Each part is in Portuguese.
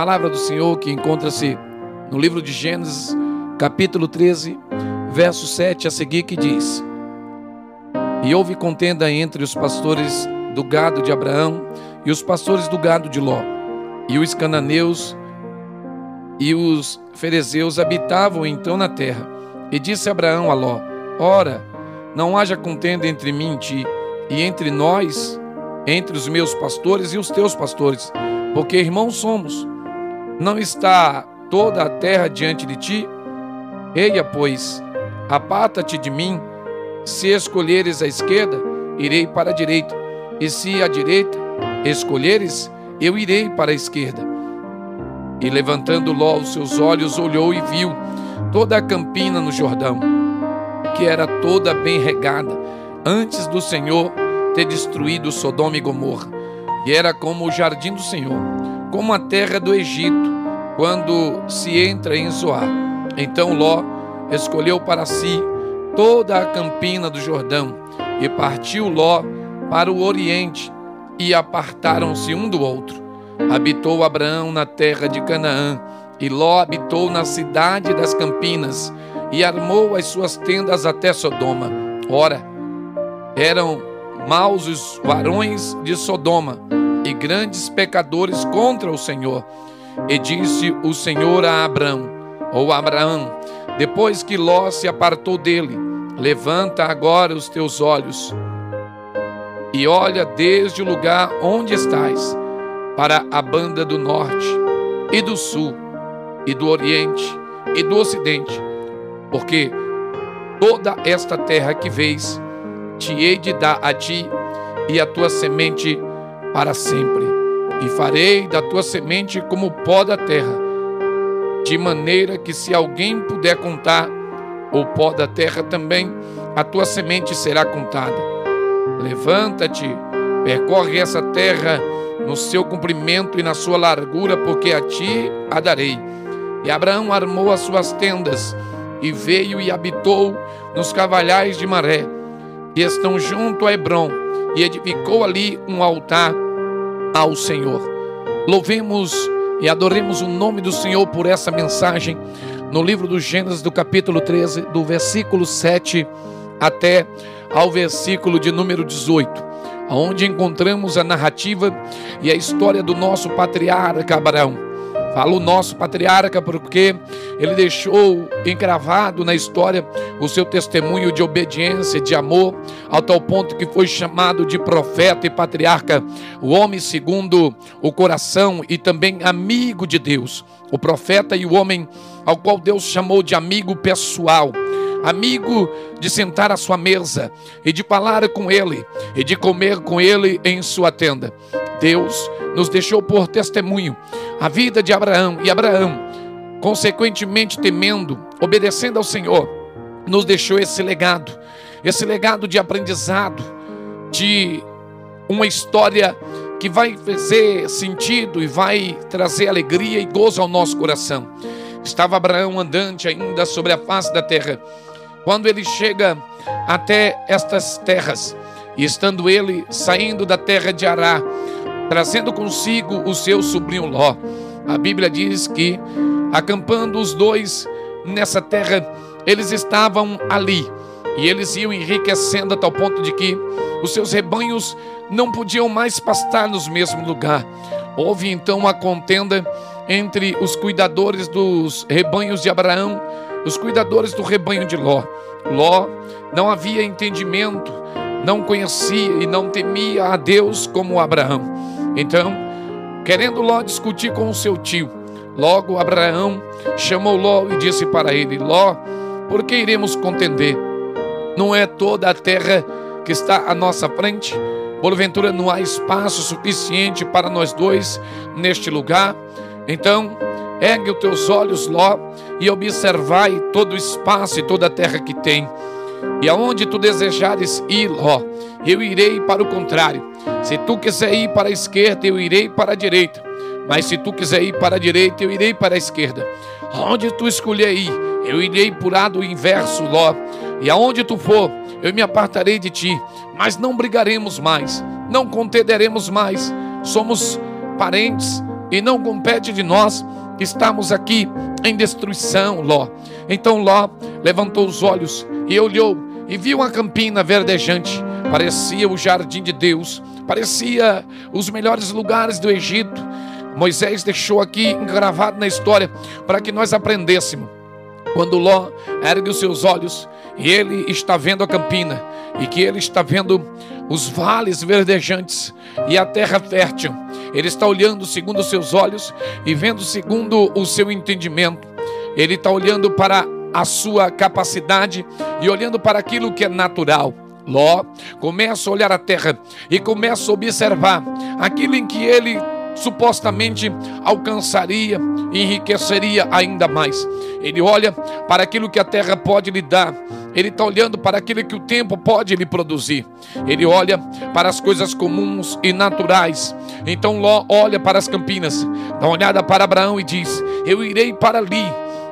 palavra do Senhor que encontra-se no livro de Gênesis, capítulo 13, verso 7 a seguir, que diz: E houve contenda entre os pastores do gado de Abraão e os pastores do gado de Ló. E os cananeus e os ferezeus habitavam então na terra. E disse Abraão a Ló: Ora, não haja contenda entre mim e ti, e entre nós, entre os meus pastores e os teus pastores, porque irmãos somos. Não está toda a terra diante de ti? Eia, pois, aparta-te de mim. Se escolheres a esquerda, irei para a direita, e se a direita escolheres, eu irei para a esquerda. E levantando Ló os seus olhos, olhou e viu toda a campina no Jordão, que era toda bem regada, antes do Senhor ter destruído Sodoma e Gomorra, e era como o jardim do Senhor, como a terra do Egito, quando se entra em Zoar. Então Ló escolheu para si toda a campina do Jordão, e partiu Ló para o oriente, e apartaram-se um do outro. Habitou Abraão na terra de Canaã, e Ló habitou na cidade das campinas, e armou as suas tendas até Sodoma. Ora, eram maus os varões de Sodoma, e grandes pecadores contra o Senhor. E disse o Senhor a Abraão, ou Abraão, depois que Ló se apartou dele, levanta agora os teus olhos e olha desde o lugar onde estás para a banda do norte e do sul e do oriente e do ocidente, porque toda esta terra que vês te hei de dar a ti e a tua semente para sempre, e farei da tua semente como o pó da terra, de maneira que se alguém puder contar o pó da terra também, a tua semente será contada. Levanta-te, percorre essa terra no seu comprimento e na sua largura, porque a ti a darei. E Abraão armou as suas tendas e veio e habitou nos cavalhais de Maré, que estão junto a Hebron, e edificou ali um altar ao Senhor. Louvemos e adoremos o nome do Senhor por essa mensagem no livro do Gênesis, do capítulo 13, do versículo 7 até ao versículo de número 18 onde encontramos a narrativa e a história do nosso patriarca Abraão. Falo nosso patriarca porque ele deixou encravado na história o seu testemunho de obediência, de amor, ao tal ponto que foi chamado de profeta e patriarca, o homem segundo o coração e também amigo de Deus, o profeta e o homem ao qual Deus chamou de amigo pessoal amigo de sentar à sua mesa e de falar com ele e de comer com ele em sua tenda. Deus nos deixou por testemunho a vida de Abraão e Abraão, consequentemente temendo, obedecendo ao Senhor, nos deixou esse legado, esse legado de aprendizado, de uma história que vai fazer sentido e vai trazer alegria e gozo ao nosso coração. Estava Abraão andante ainda sobre a face da terra, quando ele chega até estas terras, e estando ele saindo da terra de Ará, trazendo consigo o seu sobrinho Ló, a Bíblia diz que, acampando os dois nessa terra, eles estavam ali e eles iam enriquecendo a tal ponto de que os seus rebanhos não podiam mais pastar nos mesmos lugar. Houve então uma contenda entre os cuidadores dos rebanhos de Abraão os cuidadores do rebanho de Ló. Ló não havia entendimento, não conhecia e não temia a Deus como Abraão. Então, querendo Ló discutir com o seu tio, logo Abraão chamou Ló e disse para ele: Ló, por que iremos contender? Não é toda a terra que está à nossa frente? Porventura não há espaço suficiente para nós dois neste lugar? Então, Ergue os teus olhos, Ló, e observai todo o espaço e toda a terra que tem. E aonde tu desejares ir, Ló, eu irei para o contrário. Se tu quiser ir para a esquerda, eu irei para a direita. Mas se tu quiser ir para a direita, eu irei para a esquerda. Aonde tu escolher ir, eu irei por lado inverso, Ló. E aonde tu for, eu me apartarei de ti. Mas não brigaremos mais, não contenderemos mais. Somos parentes, e não compete de nós estarmos aqui em destruição, Ló. Então Ló levantou os olhos e olhou e viu uma campina verdejante, parecia o jardim de Deus, parecia os melhores lugares do Egito. Moisés deixou aqui gravado na história para que nós aprendêssemos. Quando Ló ergue os seus olhos e ele está vendo a campina e que ele está vendo os vales verdejantes e a terra fértil, ele está olhando segundo os seus olhos e vendo segundo o seu entendimento. Ele está olhando para a sua capacidade e olhando para aquilo que é natural. Ló começa a olhar a terra e começa a observar aquilo em que ele supostamente alcançaria e enriqueceria ainda mais. Ele olha para aquilo que a terra pode lhe dar. Ele está olhando para aquilo que o tempo pode lhe produzir. Ele olha para as coisas comuns e naturais. Então Ló olha para as campinas, dá uma olhada para Abraão e diz: Eu irei para ali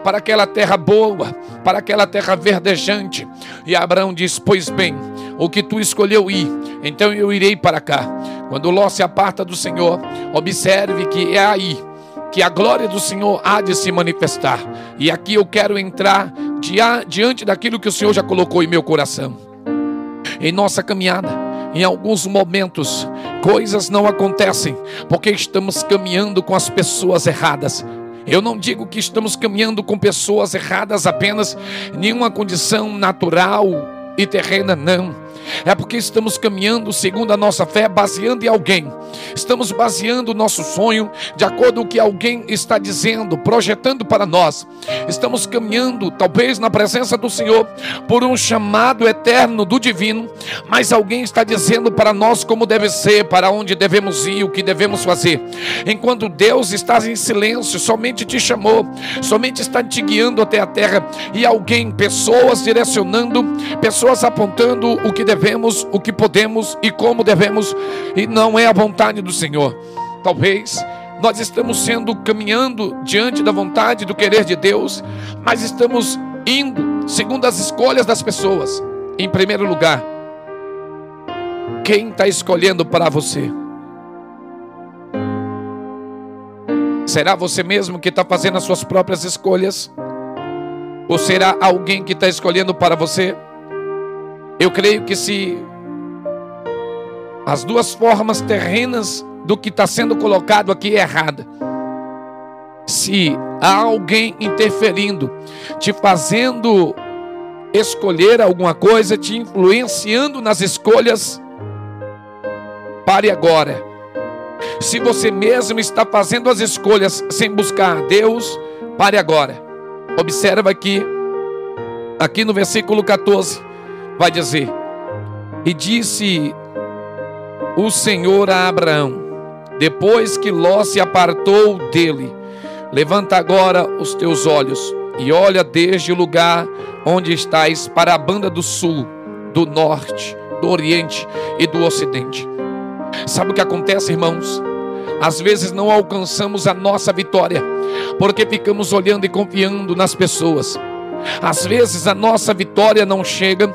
para aquela terra boa, para aquela terra verdejante. E Abraão diz: Pois bem, o que tu escolheu ir, então eu irei para cá. Quando Ló se aparta do Senhor, observe que é aí que a glória do Senhor há de se manifestar. E aqui eu quero entrar diante daquilo que o Senhor já colocou em meu coração. Em nossa caminhada, em alguns momentos, coisas não acontecem porque estamos caminhando com as pessoas erradas. Eu não digo que estamos caminhando com pessoas erradas apenas, nenhuma condição natural e terrena, não é porque estamos caminhando segundo a nossa fé, baseando em alguém. Estamos baseando o nosso sonho de acordo com o que alguém está dizendo, projetando para nós. Estamos caminhando, talvez na presença do Senhor, por um chamado eterno do divino, mas alguém está dizendo para nós como deve ser, para onde devemos ir, o que devemos fazer. Enquanto Deus está em silêncio, somente te chamou, somente está te guiando até a terra e alguém, pessoas direcionando, pessoas apontando o que devemos devemos, o que podemos e como devemos, e não é a vontade do Senhor. Talvez nós estamos sendo caminhando diante da vontade do querer de Deus, mas estamos indo segundo as escolhas das pessoas. Em primeiro lugar, quem está escolhendo para você? Será você mesmo que está fazendo as suas próprias escolhas? Ou será alguém que está escolhendo para você? Eu creio que se as duas formas terrenas do que está sendo colocado aqui é errada, se há alguém interferindo, te fazendo escolher alguma coisa, te influenciando nas escolhas, pare agora. Se você mesmo está fazendo as escolhas sem buscar Deus, pare agora. Observa aqui, aqui no versículo 14 vai dizer: E disse o Senhor a Abraão, depois que Ló se apartou dele: Levanta agora os teus olhos e olha desde o lugar onde estás para a banda do sul, do norte, do oriente e do ocidente. Sabe o que acontece, irmãos? Às vezes não alcançamos a nossa vitória, porque ficamos olhando e confiando nas pessoas. Às vezes a nossa vitória não chega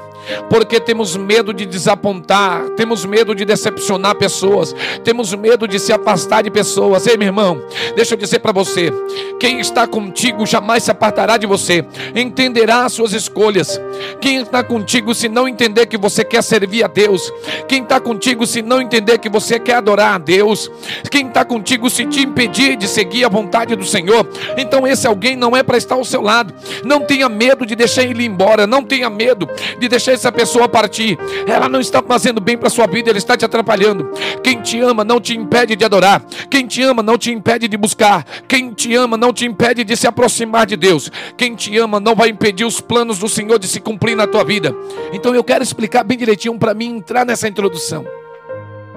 porque temos medo de desapontar, temos medo de decepcionar pessoas, temos medo de se afastar de pessoas. Ei, meu irmão, deixa eu dizer para você: quem está contigo jamais se apartará de você, entenderá as suas escolhas. Quem está contigo, se não entender que você quer servir a Deus, quem está contigo, se não entender que você quer adorar a Deus, quem está contigo, se te impedir de seguir a vontade do Senhor, então esse alguém não é para estar ao seu lado. Não tenha medo de deixar ele embora, não tenha medo de deixar essa pessoa partir. Ela não está fazendo bem para sua vida, ela está te atrapalhando. Quem te ama não te impede de adorar. Quem te ama não te impede de buscar. Quem te ama não te impede de se aproximar de Deus. Quem te ama não vai impedir os planos do Senhor de se cumprir na tua vida. Então eu quero explicar bem direitinho para mim entrar nessa introdução.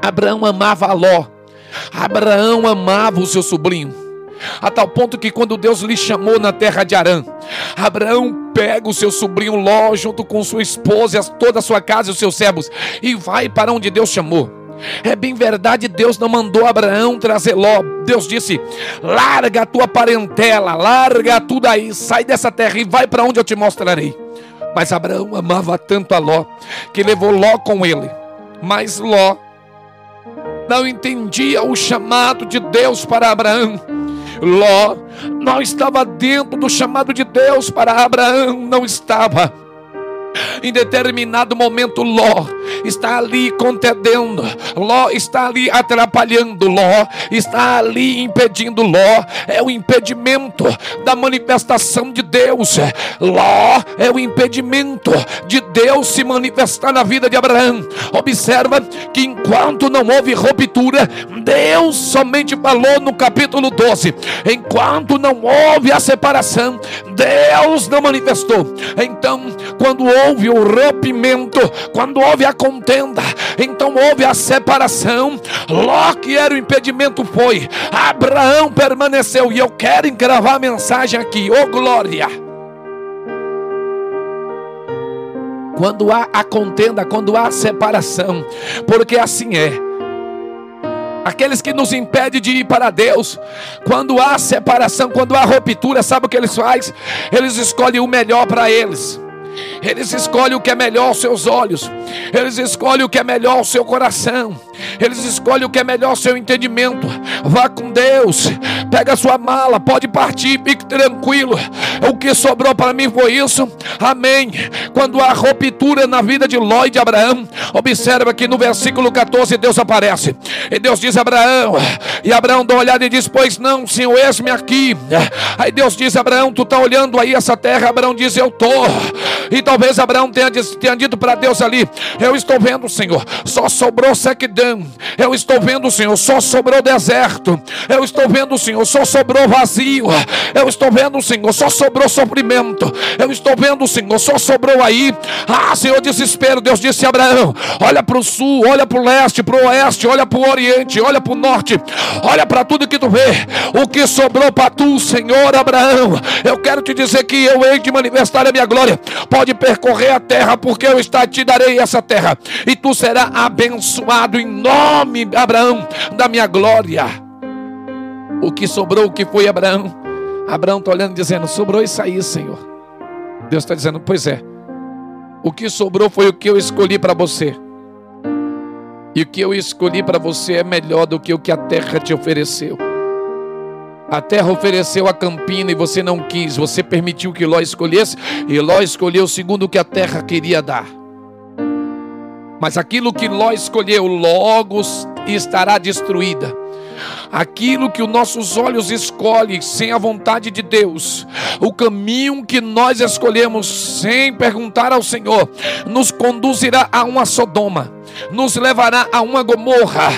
Abraão amava Ló. Abraão amava o seu sobrinho a tal ponto que quando Deus lhe chamou na terra de Arã, Abraão pega o seu sobrinho Ló junto com sua esposa, toda a sua casa e os seus servos e vai para onde Deus chamou. É bem verdade, Deus não mandou Abraão trazer Ló. Deus disse: larga a tua parentela, larga tudo aí, sai dessa terra e vai para onde eu te mostrarei. Mas Abraão amava tanto a Ló que levou Ló com ele. Mas Ló não entendia o chamado de Deus para Abraão. Ló não estava dentro do chamado de Deus para Abraão, não estava. Em determinado momento, Ló está ali contendendo, Ló está ali atrapalhando, Ló está ali impedindo Ló. É o impedimento da manifestação de Deus. Ló é o impedimento de Deus se manifestar na vida de Abraão. Observa que enquanto não houve ruptura, Deus somente falou no capítulo 12. Enquanto não houve a separação, Deus não manifestou. Então, quando houve o rompimento, quando houve a contenda, então houve a separação. Ló, que era o impedimento, foi. Abraão permaneceu. E eu quero gravar a mensagem aqui, ô oh, glória. Quando há a contenda, quando há a separação, porque assim é aqueles que nos impedem de ir para Deus. Quando há separação, quando há ruptura, sabe o que eles fazem? Eles escolhem o melhor para eles. Eles escolhem o que é melhor aos seus olhos. Eles escolhem o que é melhor ao seu coração. Eles escolhem o que é melhor ao seu entendimento. Vá com Deus. Pega a sua mala, pode partir, fique tranquilo. O que sobrou para mim foi isso. Amém. Quando há ruptura na vida de Ló e de Abraão, observa que no versículo 14 Deus aparece. E Deus diz a Abraão, e Abraão dá uma olhada e diz: Pois não, Senhor, eis-me aqui. Aí Deus diz: Abraão, tu está olhando aí essa terra? Abraão diz: Eu estou. E talvez Abraão tenha, tenha dito para Deus ali: Eu estou vendo, Senhor, só sobrou sequidão. Eu estou vendo, Senhor, só sobrou deserto. Eu estou vendo, Senhor, só sobrou vazio. Eu estou vendo, Senhor, só sobrou sofrimento. Eu estou vendo, Senhor, só sobrou aí. Ah, Senhor, desespero. Deus disse a Abraão: Olha para o sul, olha para o leste, para o oeste, olha para o oriente, olha para o norte, olha para tudo que tu vê. O que sobrou para tu, Senhor Abraão. Eu quero te dizer que eu hei de manifestar a minha glória pode percorrer a terra, porque eu está, te darei essa terra, e tu serás abençoado em nome, Abraão, da minha glória. O que sobrou, o que foi Abraão? Abraão está olhando dizendo: sobrou isso aí, Senhor. Deus está dizendo: pois é. O que sobrou foi o que eu escolhi para você. E o que eu escolhi para você é melhor do que o que a terra te ofereceu. A terra ofereceu a campina e você não quis, você permitiu que Ló escolhesse, e Ló escolheu segundo o que a terra queria dar. Mas aquilo que Ló escolheu logo estará destruída. Aquilo que os nossos olhos escolhem sem a vontade de Deus, o caminho que nós escolhemos sem perguntar ao Senhor, nos conduzirá a uma Sodoma nos levará a uma gomorra.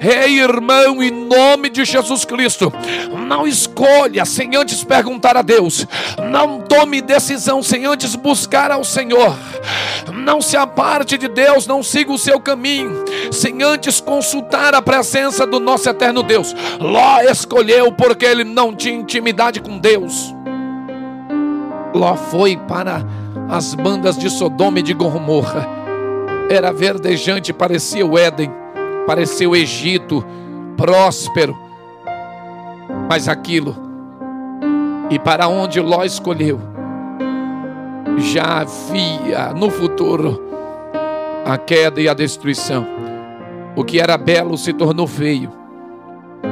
Ei, irmão, em nome de Jesus Cristo, não escolha sem antes perguntar a Deus. Não tome decisão sem antes buscar ao Senhor. Não se aparte de Deus, não siga o seu caminho sem antes consultar a presença do nosso eterno Deus. Ló escolheu porque ele não tinha intimidade com Deus. Ló foi para as bandas de Sodoma e de Gomorra era verdejante, parecia o Éden, parecia o Egito, próspero. Mas aquilo, e para onde Ló escolheu, já havia no futuro a queda e a destruição. O que era belo se tornou feio,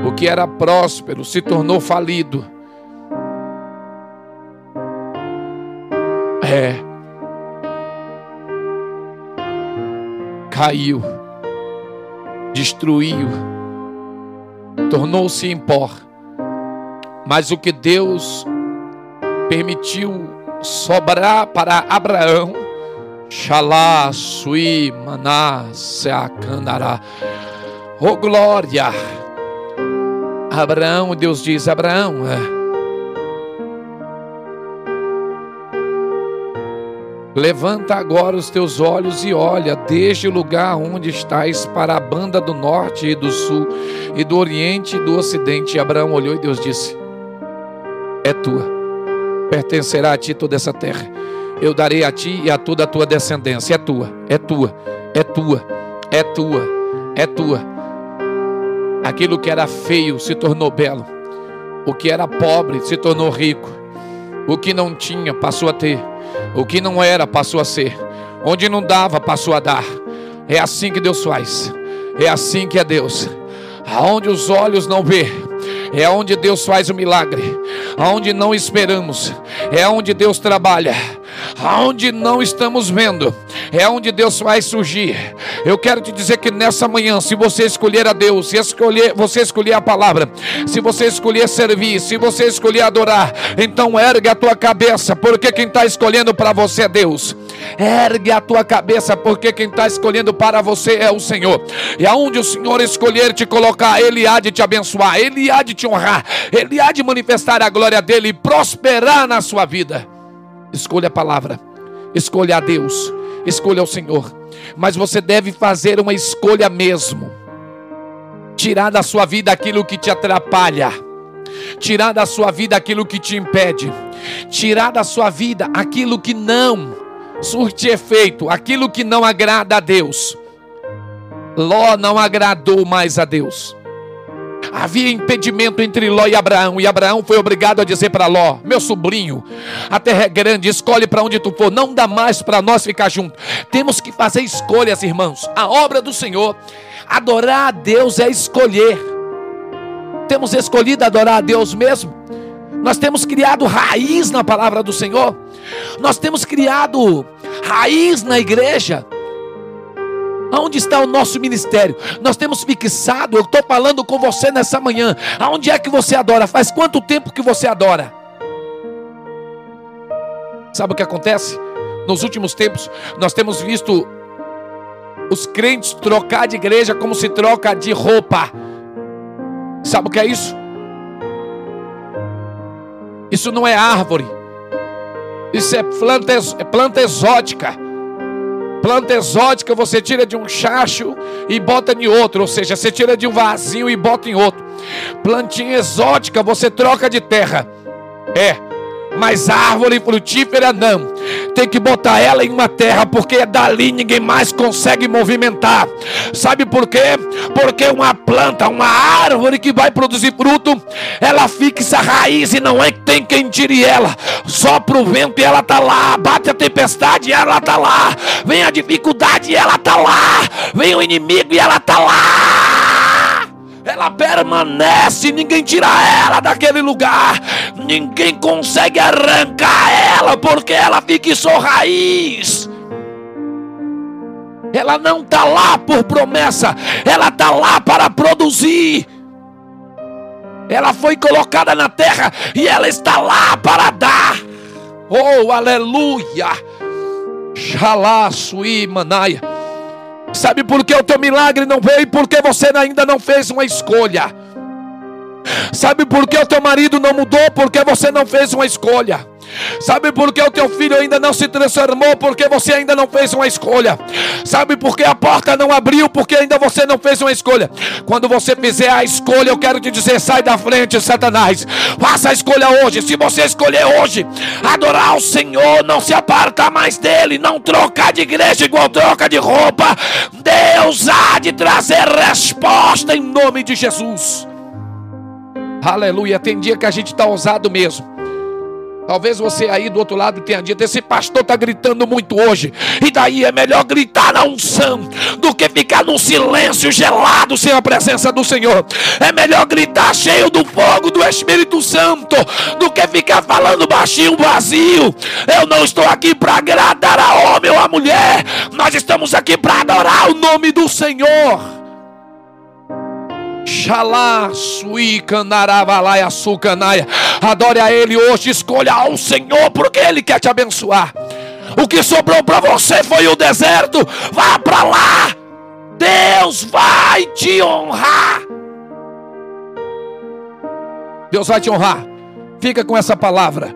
o que era próspero se tornou falido. É. caiu, destruiu, tornou-se em pó. Mas o que Deus permitiu sobrar para Abraão, Xalá, Sui, Maná, Seacandará, oh glória! Abraão, Deus diz: Abraão, é Levanta agora os teus olhos e olha desde o lugar onde estás para a banda do norte e do sul, e do oriente e do ocidente. E Abraão olhou e Deus disse: É tua, pertencerá a ti toda essa terra. Eu darei a ti e a toda a tua descendência. É tua, é tua, é tua, é tua, é tua. Aquilo que era feio se tornou belo, o que era pobre se tornou rico, o que não tinha passou a ter o que não era passou a ser. Onde não dava passou a dar. É assim que Deus faz. É assim que é Deus. aonde os olhos não vê, é onde Deus faz o milagre, aonde não esperamos, é onde Deus trabalha, aonde não estamos vendo, é onde Deus vai surgir. Eu quero te dizer que nessa manhã, se você escolher a Deus, se escolher, você escolher a palavra, se você escolher servir, se você escolher adorar, então ergue a tua cabeça, porque quem está escolhendo para você é Deus. Ergue a tua cabeça, porque quem está escolhendo para você é o Senhor. E aonde o Senhor escolher te colocar, Ele há de te abençoar, Ele há de te honrar, Ele há de manifestar a glória dele e prosperar na sua vida. Escolha a palavra, escolha a Deus, escolha o Senhor. Mas você deve fazer uma escolha mesmo. Tirar da sua vida aquilo que te atrapalha tirar da sua vida aquilo que te impede, tirar da sua vida aquilo que não surte efeito, aquilo que não agrada a Deus. Ló não agradou mais a Deus. Havia impedimento entre Ló e Abraão, e Abraão foi obrigado a dizer para Ló: Meu sobrinho, a terra é grande, escolhe para onde tu for, não dá mais para nós ficar juntos. Temos que fazer escolhas, irmãos. A obra do Senhor, adorar a Deus é escolher. Temos escolhido adorar a Deus mesmo. Nós temos criado raiz na palavra do Senhor. Nós temos criado raiz na igreja. Aonde está o nosso ministério? Nós temos fixado, eu estou falando com você nessa manhã. Aonde é que você adora? Faz quanto tempo que você adora? Sabe o que acontece? Nos últimos tempos, nós temos visto os crentes trocar de igreja como se troca de roupa. Sabe o que é isso? Isso não é árvore. Isso é planta, é planta exótica. Planta exótica você tira de um chacho e bota em outro, ou seja, você tira de um vasinho e bota em outro. Plantinha exótica você troca de terra. É, mas árvore frutífera não. Tem que botar ela em uma terra, porque dali ninguém mais consegue movimentar. Sabe por quê? Porque uma planta, uma árvore que vai produzir fruto, ela fixa a raiz e não é que tem quem tire ela. Só pro vento e ela tá lá. Bate a tempestade e ela tá lá. Vem a dificuldade e ela tá lá. Vem o inimigo e ela tá lá ela permanece, ninguém tira ela daquele lugar, ninguém consegue arrancar ela, porque ela fixou raiz. Ela não está lá por promessa, ela está lá para produzir. Ela foi colocada na terra e ela está lá para dar. Oh, aleluia! Xalá, sui, manaia. Sabe por que o teu milagre não veio? Porque você ainda não fez uma escolha. Sabe por que o teu marido não mudou? Porque você não fez uma escolha. Sabe por que o teu filho ainda não se transformou? Porque você ainda não fez uma escolha. Sabe por que a porta não abriu? Porque ainda você não fez uma escolha. Quando você fizer a escolha, eu quero te dizer: sai da frente, Satanás. Faça a escolha hoje. Se você escolher hoje, adorar o Senhor, não se aparta mais dele, não trocar de igreja igual troca de roupa. Deus há de trazer resposta em nome de Jesus. Aleluia. Tem dia que a gente está ousado mesmo. Talvez você aí do outro lado tenha dito: esse pastor está gritando muito hoje. E daí é melhor gritar na unção do que ficar num silêncio gelado sem a presença do Senhor. É melhor gritar cheio do fogo do Espírito Santo do que ficar falando baixinho vazio. Eu não estou aqui para agradar a homem ou a mulher. Nós estamos aqui para adorar o nome do Senhor. Xalá, suicanaravalai, açucanaia. Adore a Ele hoje, escolha ao Senhor, porque Ele quer te abençoar. O que sobrou para você foi o deserto. Vá para lá. Deus vai te honrar. Deus vai te honrar. Fica com essa palavra.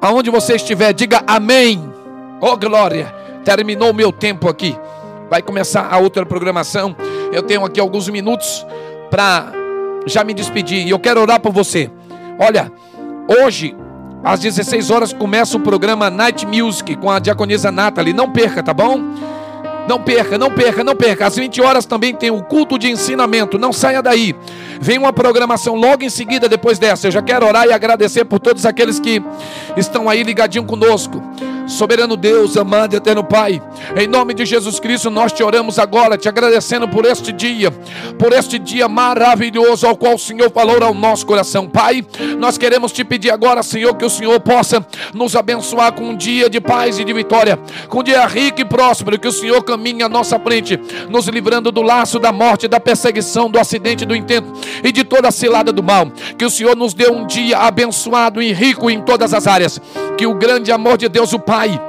Aonde você estiver, diga amém. Oh glória. Terminou o meu tempo aqui. Vai começar a outra programação. Eu tenho aqui alguns minutos para já me despedir. E eu quero orar por você. Olha, hoje, às 16 horas, começa o programa Night Music com a diaconisa Nathalie. Não perca, tá bom? Não perca, não perca, não perca. Às 20 horas também tem o culto de ensinamento. Não saia daí. Vem uma programação logo em seguida, depois dessa. Eu já quero orar e agradecer por todos aqueles que estão aí ligadinho conosco. Soberano Deus, amado e eterno Pai, em nome de Jesus Cristo, nós te oramos agora, te agradecendo por este dia, por este dia maravilhoso ao qual o Senhor falou ao nosso coração. Pai, nós queremos te pedir agora, Senhor, que o Senhor possa nos abençoar com um dia de paz e de vitória, com um dia rico e próspero, que o Senhor caminhe à nossa frente, nos livrando do laço da morte, da perseguição, do acidente, do intento e de toda a cilada do mal. Que o Senhor nos dê um dia abençoado e rico em todas as áreas. Que o grande amor de Deus, o Pai, Pai.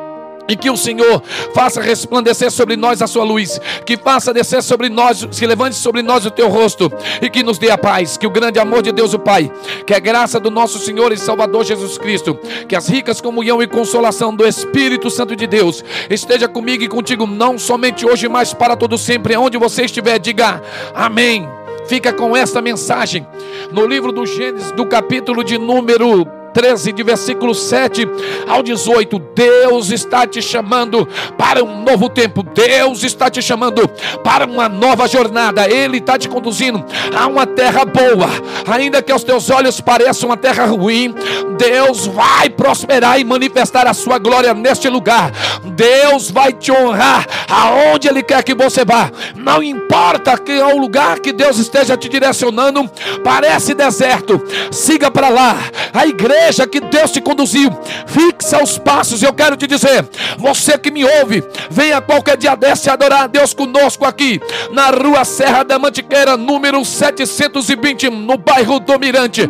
E que o Senhor faça resplandecer sobre nós a sua luz, que faça descer sobre nós, se levante sobre nós o teu rosto e que nos dê a paz, que o grande amor de Deus o Pai, que a graça do nosso Senhor e Salvador Jesus Cristo, que as ricas comunhão e consolação do Espírito Santo de Deus esteja comigo e contigo não somente hoje, mas para todo sempre, onde você estiver, diga amém. Fica com esta mensagem no livro do Gênesis, do capítulo de número 13, de versículo 7 ao 18. Deus está te chamando para um novo tempo. Deus está te chamando para uma nova jornada. Ele está te conduzindo a uma terra boa, ainda que aos teus olhos pareça uma terra ruim. Deus vai prosperar e manifestar a sua glória neste lugar. Deus vai te honrar aonde Ele quer que você vá. Não importa que é o lugar que Deus esteja te direcionando, parece deserto. Siga para lá. A igreja igreja que Deus te conduziu. Fixa os passos. Eu quero te dizer, você que me ouve, venha qualquer dia desse adorar a Deus conosco aqui na Rua Serra da Mantiqueira, número 720, no bairro do Mirante.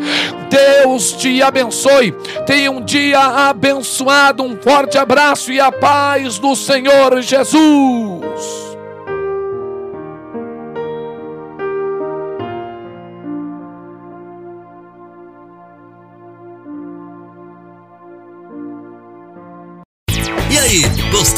Deus te abençoe. Tenha um dia abençoado. Um forte abraço e a paz do Senhor Jesus.